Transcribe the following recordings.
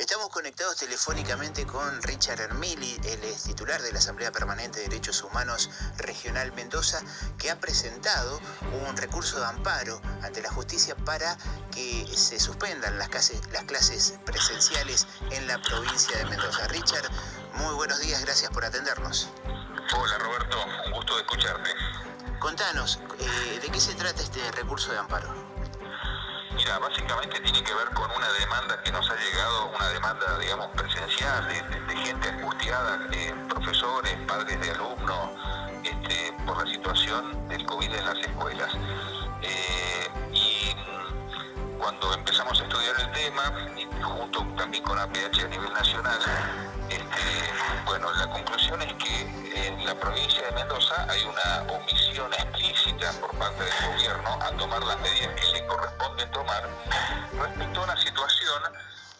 Estamos conectados telefónicamente con Richard Hermili, él es titular de la Asamblea Permanente de Derechos Humanos Regional Mendoza, que ha presentado un recurso de amparo ante la justicia para que se suspendan las clases, las clases presenciales en la provincia de Mendoza. Richard, muy buenos días, gracias por atendernos. Hola Roberto, un gusto de escucharte. Contanos, eh, ¿de qué se trata este recurso de amparo? Básicamente tiene que ver con una demanda que nos ha llegado, una demanda, digamos, presencial, de, gente angustiada, eh, profesores, padres de alumnos, este, por la situación del COVID en las escuelas. Eh, y cuando empezamos a estudiar el tema, junto también con APH a nivel nacional, este, bueno, la conclusión es que la provincia de Mendoza hay una omisión explícita por parte del gobierno a tomar las medidas que le corresponden tomar respecto a una situación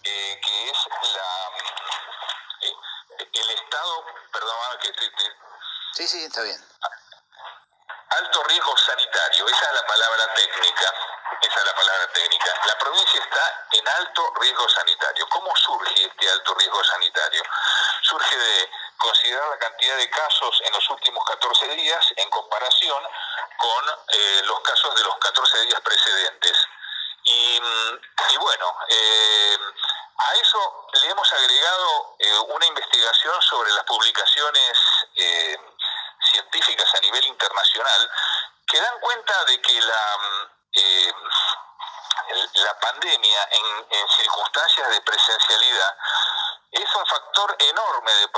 eh, que es la eh, el estado, perdón, que te, Sí, sí, está bien. Alto riesgo sanitario, esa es la palabra técnica. Esa es la palabra técnica. La provincia está en alto riesgo sanitario. ¿Cómo surge este alto riesgo sanitario? Surge de considerar la cantidad de casos en los últimos 14 días en comparación con eh, los casos de los 14 días precedentes. Y, bueno, eh, a eso le hemos agregado eh, una investigación sobre las publicaciones científicas a nivel internacional que dan cuenta de que la eh, la pandemia en, circunstancias de presencialidad es un factor enorme de,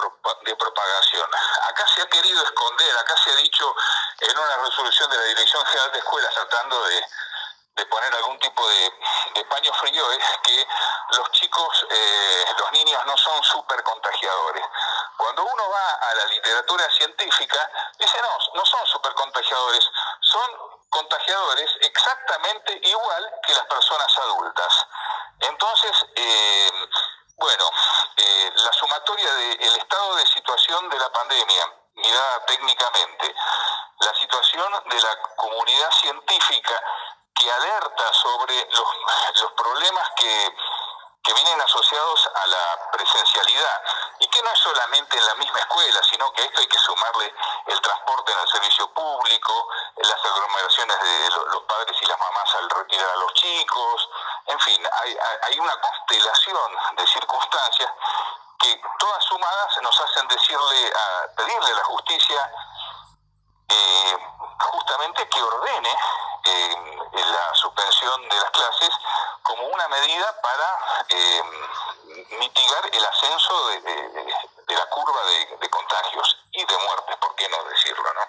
de, propagación. Acá se ha querido esconder, acá se ha dicho en una resolución de la Dirección General de Escuelas tratando de, poner algún tipo de, paño frío es que los chicos, eh, los niños no son súper contagiadores. Cuando uno va a la literatura científica, dice no, no son súper contagiadores, son contagiadores exactamente igual que las personas adultas. Entonces, eh, bueno, eh, la sumatoria del estado de situación de la pandemia, mirada técnicamente, la situación de la comunidad científica que alerta sobre los, problemas que que vienen asociados a la presencialidad. Y que no es solamente en la misma escuela, sino que a esto hay que sumarle el transporte en el servicio público, las aglomeraciones de los padres y las mamás al retirar a los chicos, en fin, hay, una constelación de circunstancias que todas sumadas nos hacen decirle a pedirle a la justicia eh, justamente que ordene eh, la suspensión de las clases como una medida para eh, mitigar el ascenso de, la curva de, contagios y de muertes, ¿por qué no decirlo? ¿no?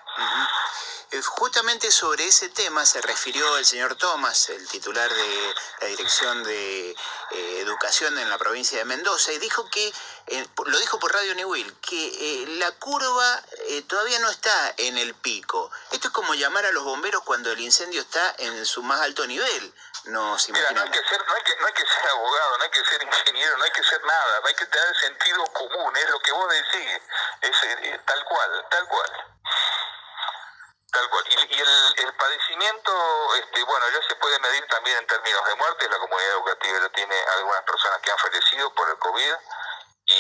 Eh, justamente sobre ese tema se refirió el señor Tomás, el titular de la Dirección de eh, Educación en la provincia de Mendoza, y dijo que, lo dijo por Radio New Will, que la curva todavía no está en el pico. Esto es como llamar a los bomberos cuando el incendio está en su más alto nivel nos Mira, no hay, que ser, no, hay que, no hay que ser abogado, no hay que ser ingeniero, no hay que ser nada, hay que tener sentido común, es lo que vos decís, es, eh, tal cual, tal cual. Tal cual. Y, el, el, padecimiento, este, bueno, ya se puede medir también en términos de muerte, la comunidad educativa ya tiene algunas personas que han fallecido por el COVID y,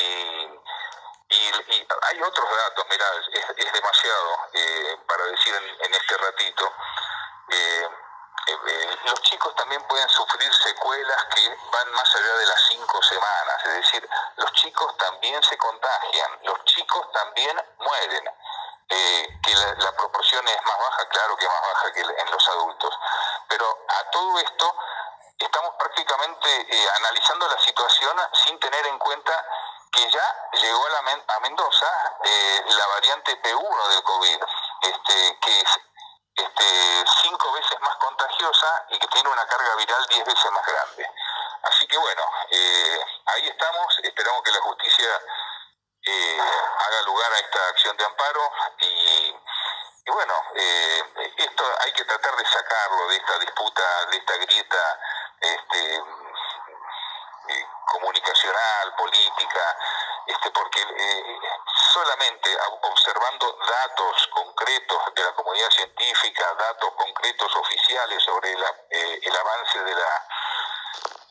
y, hay otros datos, mira, es, es demasiado eh, para decir en, en este ratito. Eh, eh, los chicos también pueden sufrir secuelas que van más allá de las cinco semanas, es decir, los chicos también se contagian, los chicos también mueren, eh, que la, proporción es más baja, claro que más baja que en los adultos, pero a todo esto estamos prácticamente analizando la situación sin tener en cuenta que ya llegó a, la, a Mendoza la variante P1 del COVID, este, que es este, cinco veces más contagiosa y que tiene una carga viral diez veces más grande. Así que bueno, eh, ahí estamos, esperamos que la justicia eh, haga lugar a esta acción de amparo. Y, bueno, eh, esto hay que tratar de sacarlo de esta disputa, de esta grieta este, comunicacional, política, este, porque eh, solamente observando datos concretos de la comunidad científica, datos concretos oficiales sobre la, eh, el avance de la,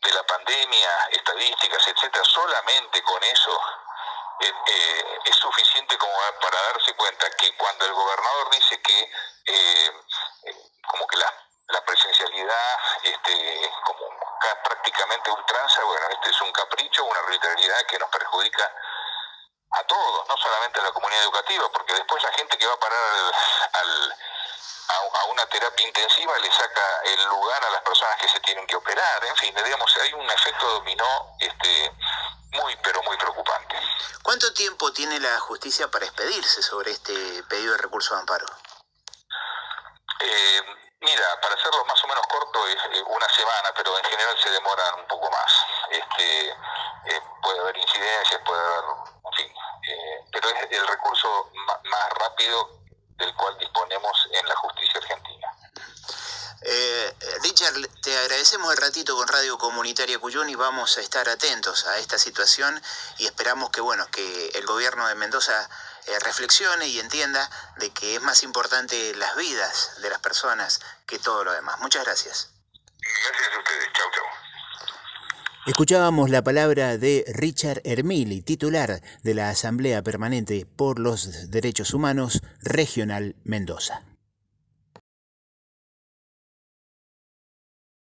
de la pandemia, estadísticas, etcétera, solamente con eso eh, eh, es suficiente como para darse cuenta que cuando el gobernador dice que como que la, la presencialidad este, como prácticamente ultranza, bueno, este es un capricho, una arbitrariedad que nos perjudica a todos, no solamente a la comunidad educativa, porque después la gente que va a parar a, una terapia intensiva le saca el lugar a las personas que se tienen que operar, en fin, digamos, hay un efecto dominó este, muy, pero muy preocupante. ¿Cuánto tiempo tiene la justicia para expedirse sobre este pedido de recurso de amparo? Eh, mira, para hacerlo más o menos corto es eh, una semana, pero en general se demoran un poco más. Este, eh, puede haber incidencias, puede haber, en fin, pero es el recurso más rápido del cual disponemos en la justicia argentina. Eh, Richard, te agradecemos el ratito con Radio Comunitaria Cuyón y vamos a estar atentos a esta situación y esperamos que bueno que el gobierno de Mendoza eh, reflexione y entienda de que es más importante las vidas de las personas que todo lo demás. Muchas gracias. Gracias a ustedes. Chau, chau. Escuchábamos la palabra de Richard Hermili, titular de la Asamblea Permanente por los Derechos Humanos Regional Mendoza.